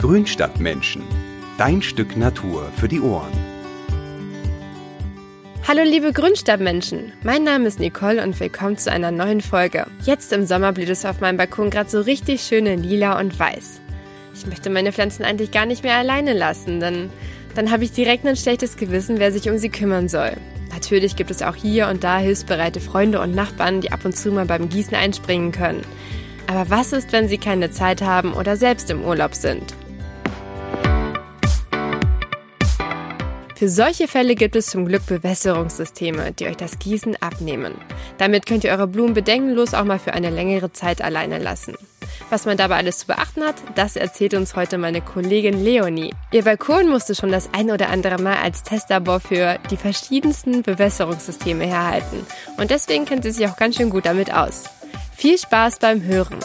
Grünstadtmenschen. Dein Stück Natur für die Ohren. Hallo liebe Grünstadtmenschen, mein Name ist Nicole und willkommen zu einer neuen Folge. Jetzt im Sommer blüht es auf meinem Balkon gerade so richtig schöne lila und weiß. Ich möchte meine Pflanzen eigentlich gar nicht mehr alleine lassen, denn dann habe ich direkt ein schlechtes Gewissen, wer sich um sie kümmern soll. Natürlich gibt es auch hier und da hilfsbereite Freunde und Nachbarn, die ab und zu mal beim Gießen einspringen können. Aber was ist, wenn sie keine Zeit haben oder selbst im Urlaub sind? Für solche Fälle gibt es zum Glück Bewässerungssysteme, die euch das Gießen abnehmen. Damit könnt ihr eure Blumen bedenkenlos auch mal für eine längere Zeit alleine lassen. Was man dabei alles zu beachten hat, das erzählt uns heute meine Kollegin Leonie. Ihr Balkon musste schon das ein oder andere Mal als Testlabor für die verschiedensten Bewässerungssysteme herhalten. Und deswegen kennt sie sich auch ganz schön gut damit aus. Viel Spaß beim Hören!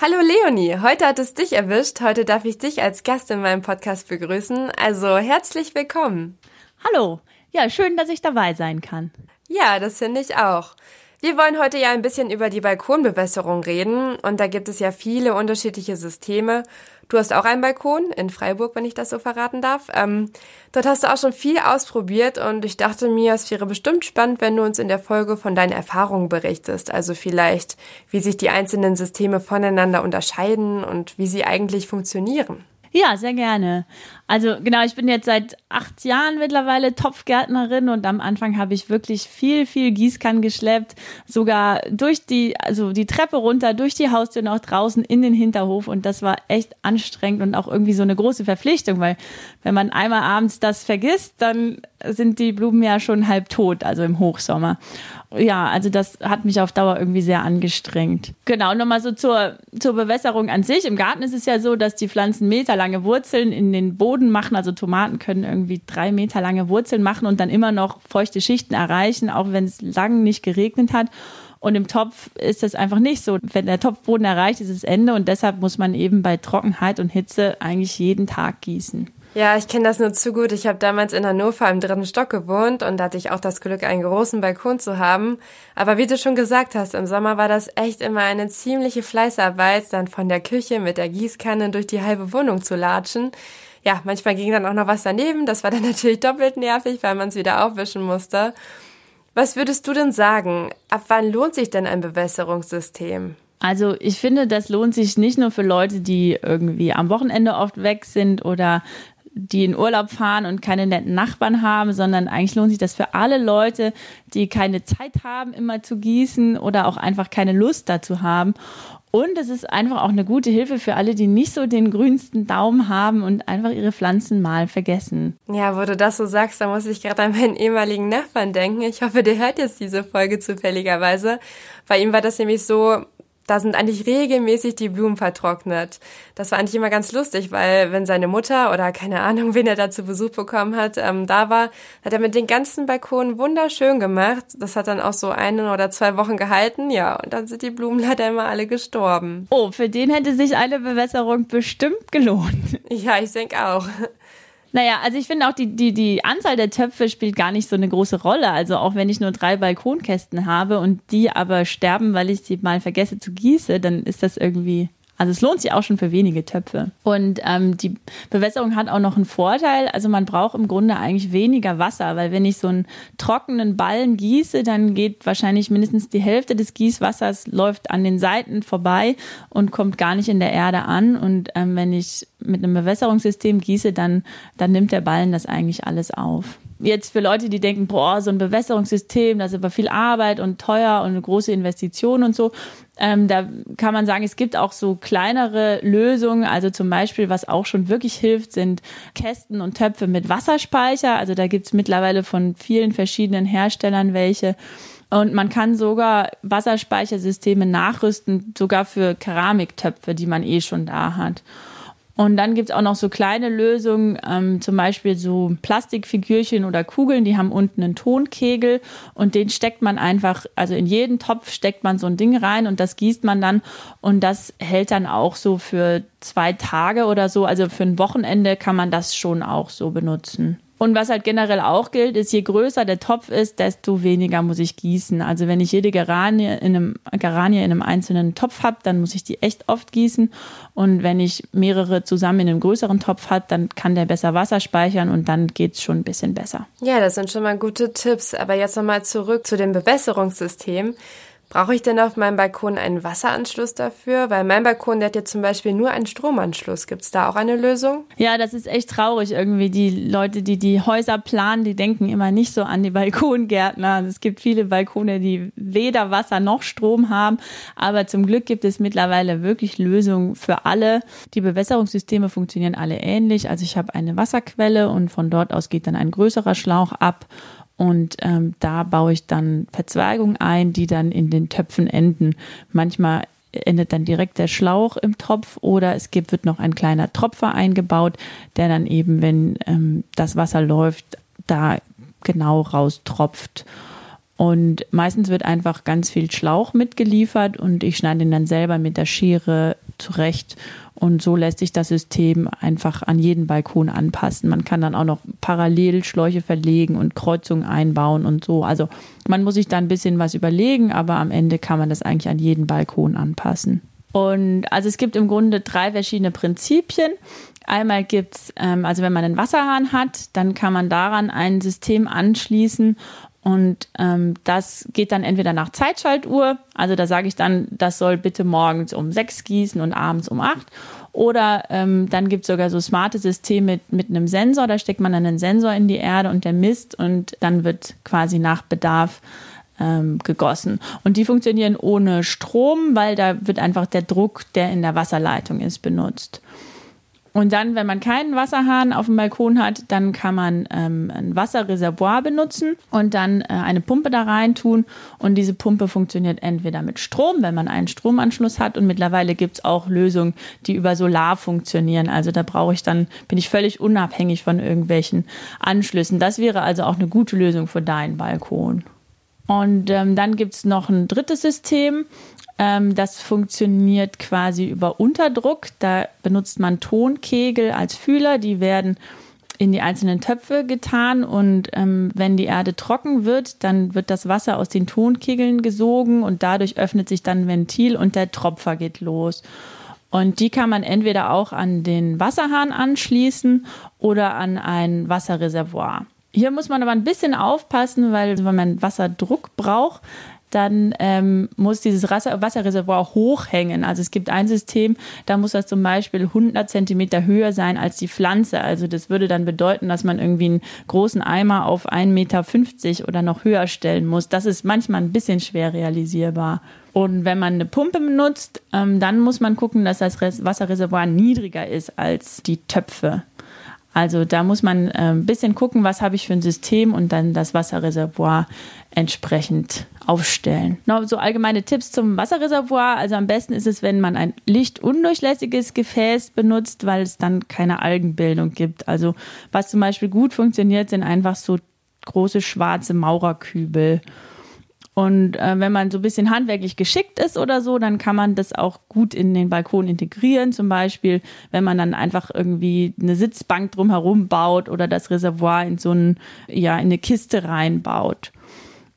Hallo Leonie, heute hat es dich erwischt. Heute darf ich dich als Gast in meinem Podcast begrüßen. Also herzlich willkommen. Hallo, ja, schön, dass ich dabei sein kann. Ja, das finde ich auch. Wir wollen heute ja ein bisschen über die Balkonbewässerung reden und da gibt es ja viele unterschiedliche Systeme. Du hast auch einen Balkon in Freiburg, wenn ich das so verraten darf. Ähm, dort hast du auch schon viel ausprobiert und ich dachte mir, es wäre bestimmt spannend, wenn du uns in der Folge von deinen Erfahrungen berichtest. Also vielleicht, wie sich die einzelnen Systeme voneinander unterscheiden und wie sie eigentlich funktionieren. Ja, sehr gerne. Also genau, ich bin jetzt seit acht Jahren mittlerweile Topfgärtnerin und am Anfang habe ich wirklich viel, viel Gießkannen geschleppt, sogar durch die, also die Treppe runter, durch die Haustür und auch draußen in den Hinterhof und das war echt anstrengend und auch irgendwie so eine große Verpflichtung, weil wenn man einmal abends das vergisst, dann sind die Blumen ja schon halb tot, also im Hochsommer ja, also das hat mich auf Dauer irgendwie sehr angestrengt. Genau, nochmal so zur, zur Bewässerung an sich. Im Garten ist es ja so, dass die Pflanzen meterlange Wurzeln in den Boden machen. Also Tomaten können irgendwie drei Meter lange Wurzeln machen und dann immer noch feuchte Schichten erreichen, auch wenn es lang nicht geregnet hat. Und im Topf ist das einfach nicht so. Wenn der Topfboden erreicht, ist es Ende und deshalb muss man eben bei Trockenheit und Hitze eigentlich jeden Tag gießen. Ja, ich kenne das nur zu gut. Ich habe damals in Hannover im dritten Stock gewohnt und da hatte ich auch das Glück, einen großen Balkon zu haben. Aber wie du schon gesagt hast, im Sommer war das echt immer eine ziemliche Fleißarbeit, dann von der Küche mit der Gießkanne durch die halbe Wohnung zu latschen. Ja, manchmal ging dann auch noch was daneben. Das war dann natürlich doppelt nervig, weil man es wieder aufwischen musste. Was würdest du denn sagen? Ab wann lohnt sich denn ein Bewässerungssystem? Also ich finde, das lohnt sich nicht nur für Leute, die irgendwie am Wochenende oft weg sind oder die in Urlaub fahren und keine netten Nachbarn haben, sondern eigentlich lohnt sich das für alle Leute, die keine Zeit haben, immer zu gießen oder auch einfach keine Lust dazu haben. Und es ist einfach auch eine gute Hilfe für alle, die nicht so den grünsten Daumen haben und einfach ihre Pflanzen mal vergessen. Ja, wo du das so sagst, da muss ich gerade an meinen ehemaligen Nachbarn denken. Ich hoffe, der hört jetzt diese Folge zufälligerweise. Bei ihm war das nämlich so, da sind eigentlich regelmäßig die Blumen vertrocknet. Das war eigentlich immer ganz lustig, weil wenn seine Mutter oder keine Ahnung, wen er da zu Besuch bekommen hat, ähm, da war, hat er mit den ganzen Balkonen wunderschön gemacht. Das hat dann auch so eine oder zwei Wochen gehalten, ja, und dann sind die Blumen leider immer alle gestorben. Oh, für den hätte sich eine Bewässerung bestimmt gelohnt. Ja, ich denke auch. Naja, also ich finde auch, die, die, die Anzahl der Töpfe spielt gar nicht so eine große Rolle. Also auch wenn ich nur drei Balkonkästen habe und die aber sterben, weil ich sie mal vergesse zu gießen, dann ist das irgendwie also es lohnt sich auch schon für wenige Töpfe. Und ähm, die Bewässerung hat auch noch einen Vorteil. Also man braucht im Grunde eigentlich weniger Wasser, weil wenn ich so einen trockenen Ballen gieße, dann geht wahrscheinlich mindestens die Hälfte des Gießwassers läuft an den Seiten vorbei und kommt gar nicht in der Erde an. Und ähm, wenn ich mit einem Bewässerungssystem gieße, dann, dann nimmt der Ballen das eigentlich alles auf jetzt für Leute, die denken, boah, so ein Bewässerungssystem, das ist aber viel Arbeit und teuer und eine große Investition und so. Ähm, da kann man sagen, es gibt auch so kleinere Lösungen. Also zum Beispiel, was auch schon wirklich hilft, sind Kästen und Töpfe mit Wasserspeicher. Also da gibt's mittlerweile von vielen verschiedenen Herstellern welche. Und man kann sogar Wasserspeichersysteme nachrüsten, sogar für Keramiktöpfe, die man eh schon da hat. Und dann gibt's auch noch so kleine Lösungen, ähm, zum Beispiel so Plastikfigürchen oder Kugeln, die haben unten einen Tonkegel und den steckt man einfach, also in jeden Topf steckt man so ein Ding rein und das gießt man dann und das hält dann auch so für zwei Tage oder so. Also für ein Wochenende kann man das schon auch so benutzen. Und was halt generell auch gilt, ist, je größer der Topf ist, desto weniger muss ich gießen. Also wenn ich jede Geranie in einem, Geranie in einem einzelnen Topf habe, dann muss ich die echt oft gießen. Und wenn ich mehrere zusammen in einem größeren Topf habe, dann kann der besser Wasser speichern und dann geht's schon ein bisschen besser. Ja, das sind schon mal gute Tipps. Aber jetzt nochmal zurück zu dem Bewässerungssystem. Brauche ich denn auf meinem Balkon einen Wasseranschluss dafür? Weil mein Balkon, der hat jetzt zum Beispiel nur einen Stromanschluss. Gibt es da auch eine Lösung? Ja, das ist echt traurig irgendwie. Die Leute, die die Häuser planen, die denken immer nicht so an die Balkongärtner. Es gibt viele Balkone, die weder Wasser noch Strom haben. Aber zum Glück gibt es mittlerweile wirklich Lösungen für alle. Die Bewässerungssysteme funktionieren alle ähnlich. Also ich habe eine Wasserquelle und von dort aus geht dann ein größerer Schlauch ab und ähm, da baue ich dann Verzweigungen ein, die dann in den Töpfen enden. Manchmal endet dann direkt der Schlauch im Topf oder es gibt, wird noch ein kleiner Tropfer eingebaut, der dann eben, wenn ähm, das Wasser läuft, da genau raustropft. Und meistens wird einfach ganz viel Schlauch mitgeliefert und ich schneide ihn dann selber mit der Schere zurecht. Und so lässt sich das System einfach an jeden Balkon anpassen. Man kann dann auch noch parallel Schläuche verlegen und Kreuzungen einbauen und so. Also man muss sich da ein bisschen was überlegen, aber am Ende kann man das eigentlich an jeden Balkon anpassen. Und also es gibt im Grunde drei verschiedene Prinzipien. Einmal gibt's, ähm, also wenn man einen Wasserhahn hat, dann kann man daran ein System anschließen und ähm, das geht dann entweder nach Zeitschaltuhr, also da sage ich dann, das soll bitte morgens um sechs gießen und abends um acht. Oder ähm, dann gibt es sogar so smarte Systeme mit, einem Sensor, da steckt man dann einen Sensor in die Erde und der misst und dann wird quasi nach Bedarf ähm, gegossen. Und die funktionieren ohne Strom, weil da wird einfach der Druck, der in der Wasserleitung ist, benutzt. Und dann, wenn man keinen Wasserhahn auf dem Balkon hat, dann kann man ähm, ein Wasserreservoir benutzen und dann äh, eine Pumpe da rein tun. Und diese Pumpe funktioniert entweder mit Strom, wenn man einen Stromanschluss hat. Und mittlerweile gibt es auch Lösungen, die über Solar funktionieren. Also da brauche ich dann, bin ich völlig unabhängig von irgendwelchen Anschlüssen. Das wäre also auch eine gute Lösung für deinen Balkon. Und ähm, dann gibt es noch ein drittes System. Ähm, das funktioniert quasi über Unterdruck. Da benutzt man Tonkegel als Fühler. Die werden in die einzelnen Töpfe getan und ähm, wenn die Erde trocken wird, dann wird das Wasser aus den Tonkegeln gesogen und dadurch öffnet sich dann ein Ventil und der Tropfer geht los. Und die kann man entweder auch an den Wasserhahn anschließen oder an ein Wasserreservoir. Hier muss man aber ein bisschen aufpassen, weil wenn man Wasserdruck braucht, dann ähm, muss dieses Wasser Wasserreservoir hochhängen. Also es gibt ein System, da muss das zum Beispiel 100 Zentimeter höher sein als die Pflanze. Also das würde dann bedeuten, dass man irgendwie einen großen Eimer auf 1,50 Meter oder noch höher stellen muss. Das ist manchmal ein bisschen schwer realisierbar. Und wenn man eine Pumpe benutzt, ähm, dann muss man gucken, dass das Wasserreservoir niedriger ist als die Töpfe. Also da muss man äh, ein bisschen gucken, was habe ich für ein System und dann das Wasserreservoir entsprechend aufstellen. Noch so allgemeine Tipps zum Wasserreservoir. Also am besten ist es, wenn man ein lichtundurchlässiges Gefäß benutzt, weil es dann keine Algenbildung gibt. Also was zum Beispiel gut funktioniert, sind einfach so große schwarze Maurerkübel. Und äh, wenn man so ein bisschen handwerklich geschickt ist oder so, dann kann man das auch gut in den Balkon integrieren. Zum Beispiel, wenn man dann einfach irgendwie eine Sitzbank drumherum baut oder das Reservoir in so ein, ja, in eine Kiste reinbaut.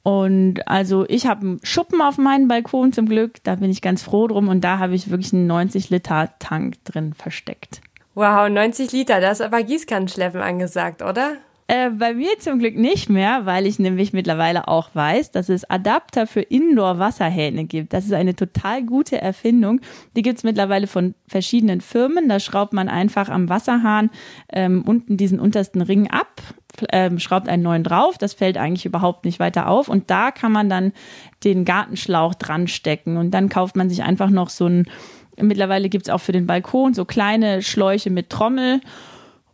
Und also ich habe einen Schuppen auf meinem Balkon zum Glück, da bin ich ganz froh drum und da habe ich wirklich einen 90 Liter Tank drin versteckt. Wow, 90 Liter, da ist aber Gießkannenschleppen angesagt, oder? Äh, bei mir zum Glück nicht mehr, weil ich nämlich mittlerweile auch weiß, dass es Adapter für Indoor-Wasserhähne gibt. Das ist eine total gute Erfindung. Die gibt es mittlerweile von verschiedenen Firmen. Da schraubt man einfach am Wasserhahn ähm, unten diesen untersten Ring ab, ähm, schraubt einen neuen drauf. Das fällt eigentlich überhaupt nicht weiter auf. Und da kann man dann den Gartenschlauch dran stecken. Und dann kauft man sich einfach noch so ein, mittlerweile gibt es auch für den Balkon so kleine Schläuche mit Trommel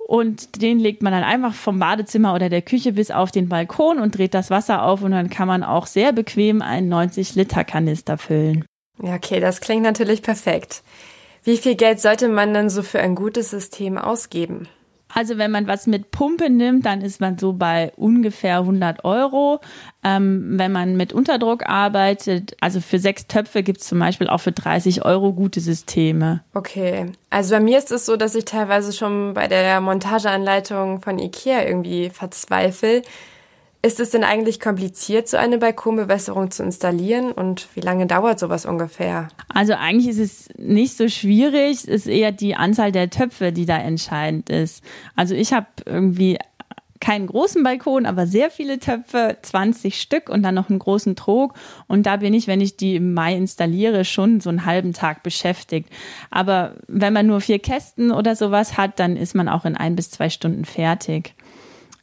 Und den legt man dann einfach vom Badezimmer oder der Küche bis auf den Balkon und dreht das Wasser auf und dann kann man auch sehr bequem einen 90-Liter-Kanister füllen. Ja, okay, das klingt natürlich perfekt. Wie viel Geld sollte man dann so für ein gutes System ausgeben? Also wenn man was mit Pumpe nimmt, dann ist man so bei ungefähr 100 Euro. Ähm, wenn man mit Unterdruck arbeitet, also für sechs Töpfe gibt es zum Beispiel auch für 30 Euro gute Systeme. Okay, also bei mir ist es so, dass ich teilweise schon bei der Montageanleitung von Ikea irgendwie verzweifle. Ist es denn eigentlich kompliziert, so eine Balkonbewässerung zu installieren und wie lange dauert sowas ungefähr? Also eigentlich ist es nicht so schwierig, es ist eher die Anzahl der Töpfe, die da entscheidend ist. Also ich habe irgendwie keinen großen Balkon, aber sehr viele Töpfe, 20 Stück und dann noch einen großen Trog. Und da bin ich, wenn ich die im Mai installiere, schon so einen halben Tag beschäftigt. Aber wenn man nur vier Kästen oder sowas hat, dann ist man auch in ein bis zwei Stunden fertig.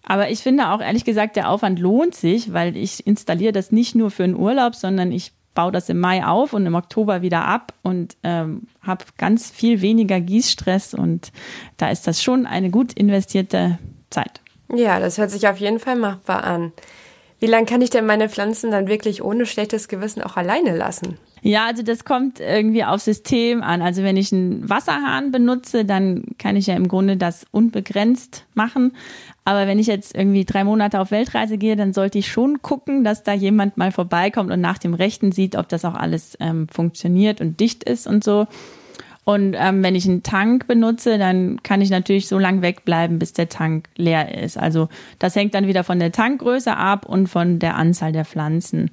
Aber ich finde auch ehrlich gesagt, der Aufwand lohnt sich, weil ich installiere das nicht nur für einen Urlaub, sondern ich baue das im Mai auf und im Oktober wieder ab und ähm, habe ganz viel weniger Gießstress und da ist das schon eine gut investierte Zeit. Ja, das hört sich auf jeden Fall machbar an. Wie lange kann ich denn meine Pflanzen dann wirklich ohne schlechtes Gewissen auch alleine lassen? Ja, also das kommt irgendwie auf System an. Also wenn ich einen Wasserhahn benutze, dann kann ich ja im Grunde das unbegrenzt machen. Aber wenn ich jetzt irgendwie drei Monate auf Weltreise gehe, dann sollte ich schon gucken, dass da jemand mal vorbeikommt und nach dem Rechten sieht, ob das auch alles ähm, funktioniert und dicht ist und so. Und ähm, wenn ich einen Tank benutze, dann kann ich natürlich so lange wegbleiben, bis der Tank leer ist. Also das hängt dann wieder von der Tankgröße ab und von der Anzahl der Pflanzen.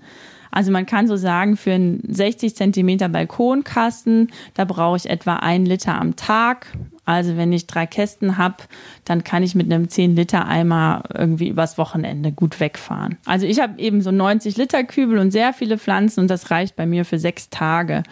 Also man kann so sagen, für einen 60 Zentimeter Balkonkasten, da brauche ich etwa ein Liter am Tag. Also wenn ich drei Kästen habe, dann kann ich mit einem 10 Liter Eimer irgendwie übers Wochenende gut wegfahren. Also ich habe eben so 90 Liter Kübel und sehr viele Pflanzen und das reicht bei mir für sechs Tage.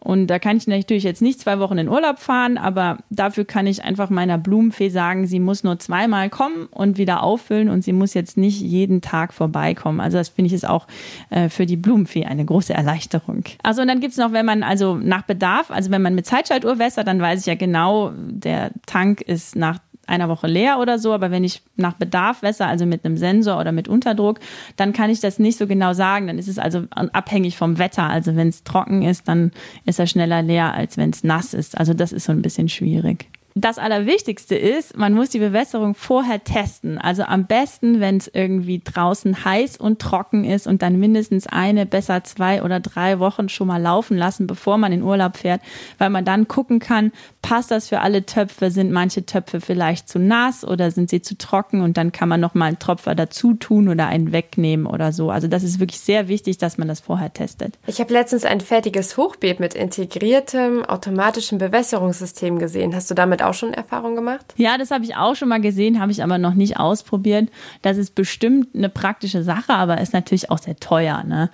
Und da kann ich natürlich jetzt nicht zwei Wochen in Urlaub fahren, aber dafür kann ich einfach meiner Blumenfee sagen, sie muss nur zweimal kommen und wieder auffüllen und sie muss jetzt nicht jeden Tag vorbeikommen. Also das finde ich ist auch äh, für die Blumenfee eine große Erleichterung. Also und dann gibt's noch, wenn man also nach Bedarf, also wenn man mit Zeitschaltuhr wässert, dann weiß ich ja genau, der Tank ist nach einer Woche leer oder so, aber wenn ich nach Bedarf wässer, also mit einem Sensor oder mit Unterdruck, dann kann ich das nicht so genau sagen. Dann ist es also abhängig vom Wetter. Also wenn es trocken ist, dann ist er schneller leer, als wenn es nass ist. Also das ist so ein bisschen schwierig das Allerwichtigste ist, man muss die Bewässerung vorher testen. Also am besten, wenn es irgendwie draußen heiß und trocken ist und dann mindestens eine, besser zwei oder drei Wochen schon mal laufen lassen, bevor man in Urlaub fährt, weil man dann gucken kann, passt das für alle Töpfe? Sind manche Töpfe vielleicht zu nass oder sind sie zu trocken? Und dann kann man noch mal einen Tropfer dazu tun oder einen wegnehmen oder so. Also das ist wirklich sehr wichtig, dass man das vorher testet. Ich habe letztens ein fertiges Hochbeet mit integriertem automatischen Bewässerungssystem gesehen. Hast du damit auch auch schon Erfahrung gemacht? Ja, das habe ich auch schon mal gesehen, habe ich aber noch nicht ausprobiert. Das ist bestimmt eine praktische Sache, aber ist natürlich auch sehr teuer. Ne?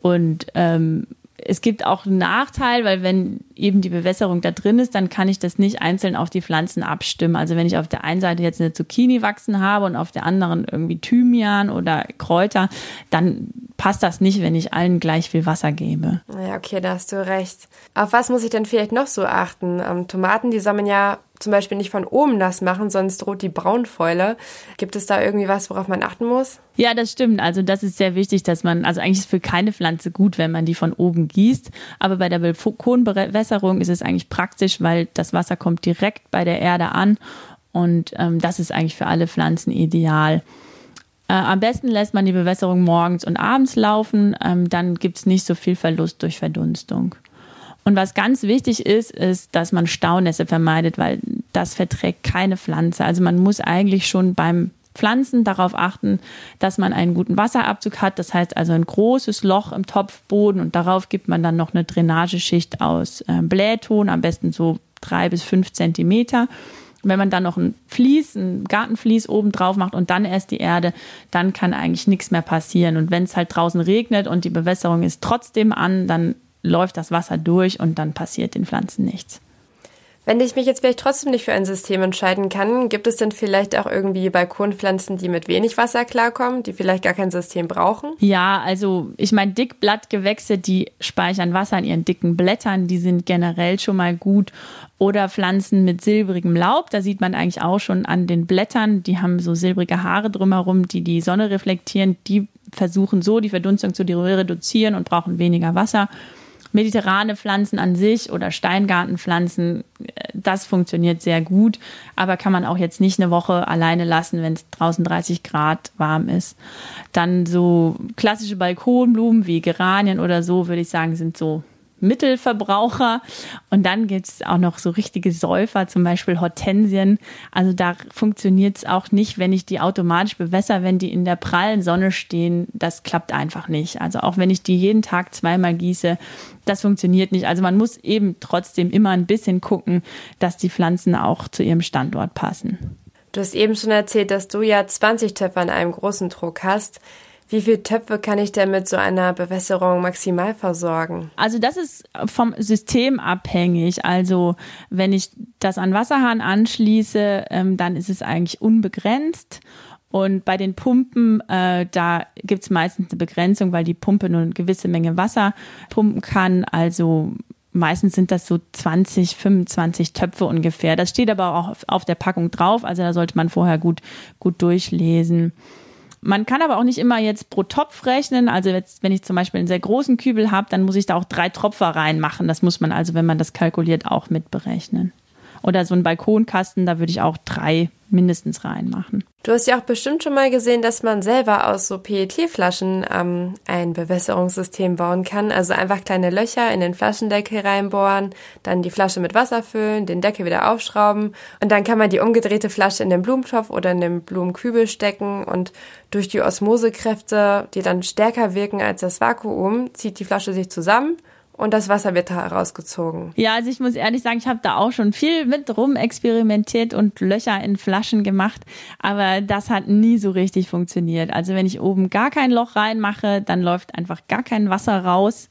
Und ähm, es gibt auch einen Nachteil, weil wenn eben die Bewässerung da drin ist, dann kann ich das nicht einzeln auf die Pflanzen abstimmen. Also wenn ich auf der einen Seite jetzt eine Zucchini wachsen habe und auf der anderen irgendwie Thymian oder Kräuter, dann passt das nicht, wenn ich allen gleich viel Wasser gebe. Ja, okay, da hast du recht. Auf was muss ich denn vielleicht noch so achten? Ähm, Tomaten, die sammeln ja zum Beispiel nicht von oben nass machen, sonst droht die Braunfäule. Gibt es da irgendwie was, worauf man achten muss? Ja, das stimmt. Also das ist sehr wichtig, dass man, also eigentlich ist für keine Pflanze gut, wenn man die von oben gießt. Aber bei der Balkonbewässerung ist es eigentlich praktisch, weil das Wasser kommt direkt bei der Erde an. Und ähm, das ist eigentlich für alle Pflanzen ideal. Äh, am besten lässt man die Bewässerung morgens und abends laufen. Ähm, dann gibt es nicht so viel Verlust durch Verdunstung. Und was ganz wichtig ist, ist, dass man Staunässe vermeidet, weil das verträgt keine Pflanze. Also man muss eigentlich schon beim Pflanzen darauf achten, dass man einen guten Wasserabzug hat. Das heißt also ein großes Loch im Topfboden und darauf gibt man dann noch eine Drainageschicht aus äh, Blähton, am besten so drei bis fünf Zentimeter. wenn man dann noch ein Vlies, ein Gartenvlies oben drauf macht und dann erst die Erde, dann kann eigentlich nichts mehr passieren. Und wenn es halt draußen regnet und die Bewässerung ist trotzdem an, dann läuft das Wasser durch und dann passiert den Pflanzen nichts. Wenn ich mich jetzt vielleicht trotzdem nicht für ein System entscheiden kann, gibt es denn vielleicht auch irgendwie Balkonpflanzen, die mit wenig Wasser klarkommen, die vielleicht gar kein System brauchen? Ja, also ich meine, Dickblattgewächse, die speichern Wasser in ihren dicken Blättern, die sind generell schon mal gut. Oder Pflanzen mit silbrigem Laub, da sieht man eigentlich auch schon an den Blättern, die haben so silbrige Haare drumherum, die die Sonne reflektieren. Die versuchen so die Verdunstung zu reduzieren und brauchen weniger Wasser mediterrane Pflanzen an sich oder Steingartenpflanzen, äh, das funktioniert sehr gut, aber kann man auch jetzt nicht eine Woche alleine lassen, wenn es draußen 30 Grad warm ist. Dann so klassische Balkonblumen wie Geranien oder so, würde ich sagen, sind so Mittelverbraucher. Und dann gibt es auch noch so richtige Säufer, zum Beispiel Hortensien. Also da funktioniert es auch nicht, wenn ich die automatisch bewässer, wenn die in der prallen Sonne stehen. Das klappt einfach nicht. Also auch wenn ich die jeden Tag zweimal gieße, das funktioniert nicht. Also man muss eben trotzdem immer ein bisschen gucken, dass die Pflanzen auch zu ihrem Standort passen. Du hast eben schon erzählt, dass du ja 20 Töpfe an einem großen Druck hast. Wie viele Töpfe kann ich denn mit so einer Bewässerung maximal versorgen? Also das ist vom System abhängig. Also wenn ich das an Wasserhahn anschließe, ähm, dann ist es eigentlich unbegrenzt. Und bei den Pumpen, äh, da gibt es meistens eine Begrenzung, weil die Pumpe nur eine gewisse Menge Wasser pumpen kann. Also meistens sind das so 20, 25 Töpfe ungefähr. Das steht aber auch auf, auf der Packung drauf. Also da sollte man vorher gut, gut durchlesen. Man kann aber auch nicht immer jetzt pro Topf rechnen. Also jetzt, wenn ich zum Beispiel einen sehr großen Kübel habe, dann muss ich da auch drei Tropfer reinmachen. Das muss man also, wenn man das kalkuliert, auch mit berechnen. Oder so ein Balkonkasten, da würde ich auch drei mindestens reinmachen. Du hast ja auch bestimmt schon mal gesehen, dass man selber aus so PET-Flaschen ähm, ein Bewässerungssystem bauen kann. Also einfach kleine Löcher in den Flaschendeckel reinbohren, dann die Flasche mit Wasser füllen, den Deckel wieder aufschrauben und dann kann man die umgedrehte Flasche in den Blumentopf oder in den Blumenkübel stecken und durch die Osmosekräfte, die dann stärker wirken als das Vakuum, zieht die Flasche sich zusammen und das Wasser wird herausgezogen. Ja, also ich muss ehrlich sagen, ich habe da auch schon viel mit rum experimentiert und Löcher in Flaschen gemacht, aber das hat nie so richtig funktioniert. Also wenn ich oben gar kein Loch reinmache, dann läuft einfach gar kein Wasser raus.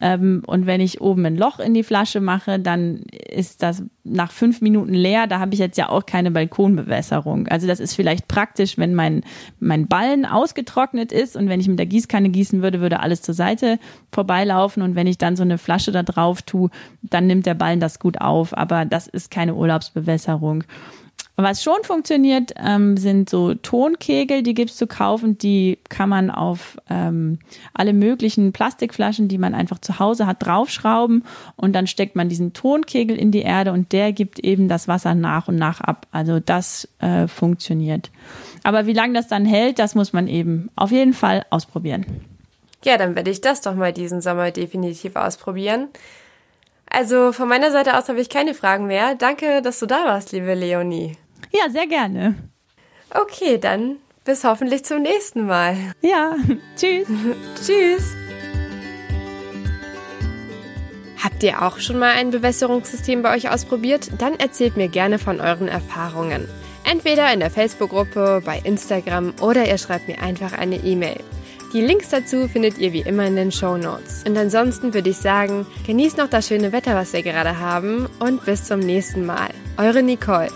Ähm, und wenn ich oben ein Loch in die Flasche mache, dann ist das nach fünf Minuten leer. Da habe ich jetzt ja auch keine Balkonbewässerung. Also das ist vielleicht praktisch, wenn mein, mein Ballen ausgetrocknet ist und wenn ich mit der Gießkanne gießen würde, würde alles zur Seite vorbeilaufen. Und wenn ich dann so eine Flasche da drauf tue, dann nimmt der Ballen das gut auf. Aber das ist keine Urlaubsbewässerung. Was schon funktioniert, ähm, sind so Tonkegel, die gibt's zu kaufen. Die kann man auf ähm, alle möglichen Plastikflaschen, die man einfach zu Hause hat, draufschrauben und dann steckt man diesen Tonkegel in die Erde und der gibt eben das Wasser nach und nach ab. Also das äh, funktioniert. Aber wie lange das dann hält, das muss man eben auf jeden Fall ausprobieren. Ja, dann werde ich das doch mal diesen Sommer definitiv ausprobieren. Also von meiner Seite aus habe ich keine Fragen mehr. Danke, dass du da warst, liebe Leonie. Ja, sehr gerne. Okay, dann bis hoffentlich zum nächsten Mal. Ja, tschüss. tschüss. Habt ihr auch schon mal ein Bewässerungssystem bei euch ausprobiert? Dann erzählt mir gerne von euren Erfahrungen. Entweder in der Facebook-Gruppe, bei Instagram oder ihr schreibt mir einfach eine E-Mail. Die Links dazu findet ihr wie immer in den Show Notes. Und ansonsten würde ich sagen, genießt noch das schöne Wetter, was wir gerade haben und bis zum nächsten Mal. Eure Nicole.